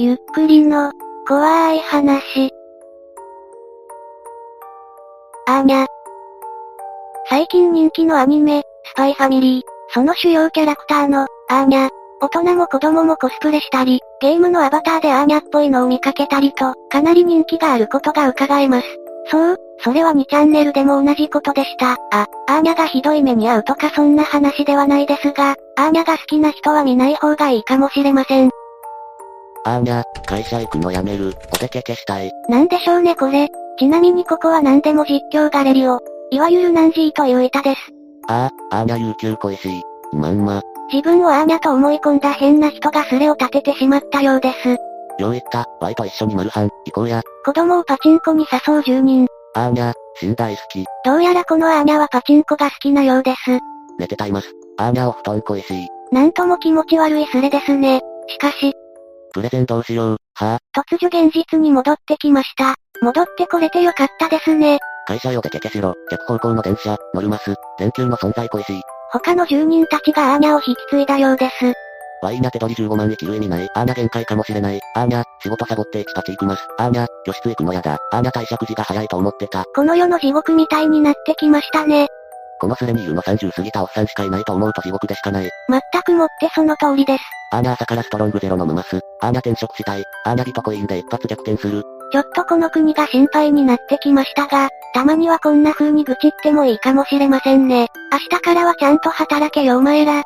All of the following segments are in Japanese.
ゆっくりの、怖い話。あーにゃ。最近人気のアニメ、スパイファミリー、その主要キャラクターの、アーニャ。大人も子供もコスプレしたり、ゲームのアバターでアーニャっぽいのを見かけたりと、かなり人気があることが伺えます。そう、それは2チャンネルでも同じことでした。あ、アーニャがひどい目に遭うとかそんな話ではないですが、アーニャが好きな人は見ない方がいいかもしれません。アーニャ、会社行くのやめる、お手け消したい。なんでしょうねこれ。ちなみにここは何でも実況ガレリオ。いわゆるナンジーという板です。ああ、アーニャ有給恋しい。まんま。自分をアーニャと思い込んだ変な人がスレを立ててしまったようです。よう言った、ワイと一緒にマルハン、行こうや。子供をパチンコに誘う住人。アーニャ、死ん大好き。どうやらこのアーニャはパチンコが好きなようです。寝てたいます。アーニャお布団恋しい。なんとも気持ち悪いスレですね。しかし、プレゼンどうしよう、は？ぁ、突如現実に戻ってきました。戻ってこれてよかったですね。会社よ出てけしろ、逆方向の電車、乗るます、電球の存在恋しい。他の住人たちがアーニャを引き継いだようです。ワイニャ手取り15万生きる意味ない。アーニャ限界かもしれない。アーニャ、仕事サボってエチパチ行くます。アーニャ、居室行くのやだ。アーニャ退職時が早いと思ってた。この世の地獄みたいになってきましたね。このスレにいるの30過ぎたおっさんしかいないと思うと地獄でしかない。全くもってその通りです。アーニャ朝からストロングゼロ飲むます。アーニャ転職したい。アーニャビトコインで一発逆転する。ちょっとこの国が心配になってきましたが、たまにはこんな風に愚痴ってもいいかもしれませんね。明日からはちゃんと働けよお前ら。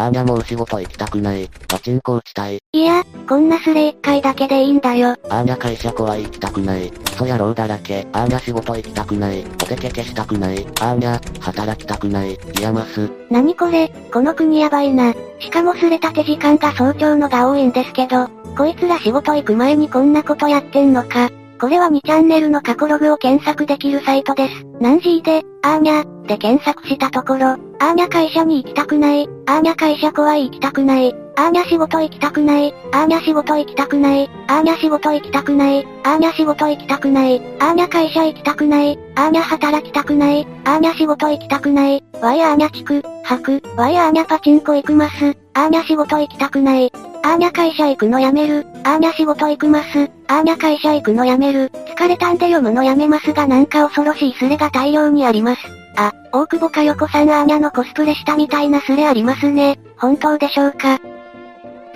アーニャもう仕事行きたくない。パチンコ打ちたい。いや、こんなスレ一回だけでいいんだよ。アーニャ会社怖い行きたくない。クソ野郎だらけ。アーニャ仕事行きたくない。お手け消したくない。アーニャ、働きたくない。いやます。なにこれ、この国やばいな。しかもスレ立て時間が早朝のが多いんですけど、こいつら仕事行く前にこんなことやってんのか。これは2チャンネルの過去ログを検索できるサイトです。なんJで、アーニャ、で検索したところ、アーニャ会社に行きたくない、アーニャ会社怖い行きたくない、アーニャ仕事行きたくない、アーニャ仕事行きたくない、アーニャ仕事行きたくない、アーニャ仕事行きたくない、アーニャ会社行きたくない、アーニャ働きたくない、アーニャ仕事行きたくない、ワイアーニャ遅刻、吐く、ワイアーニャパチンコ行くます、アーニャ仕事行きたくない、アーニャ会社行くのやめる。アーニャ仕事行くます。アーニャ会社行くのやめる。疲れたんで読むのやめますがなんか恐ろしいスレが大量にあります。あ、大久保佳代子さんアーニャのコスプレしたみたいなスレありますね。本当でしょうか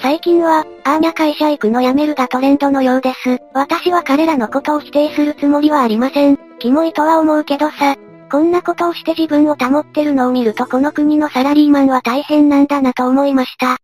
最近は、アーニャ会社行くのやめるがトレンドのようです。私は彼らのことを否定するつもりはありません。キモいとは思うけどさ。こんなことをして自分を保ってるのを見るとこの国のサラリーマンは大変なんだなと思いました。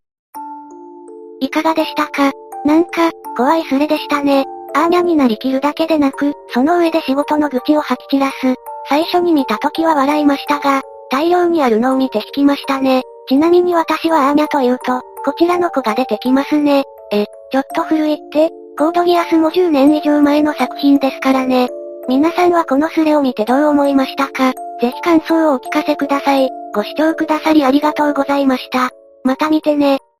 いかがでしたかなんか、怖いスレでしたね。アーニャになりきるだけでなく、その上で仕事の愚痴を吐き散らす。最初に見た時は笑いましたが、大量にあるのを見て引きましたね。ちなみに私はアーニャというと、こちらの子が出てきますね。え、ちょっと古いって、コードギアスも10年以上前の作品ですからね。皆さんはこのスレを見てどう思いましたか？ぜひ感想をお聞かせください。ご視聴くださりありがとうございました。また見てね。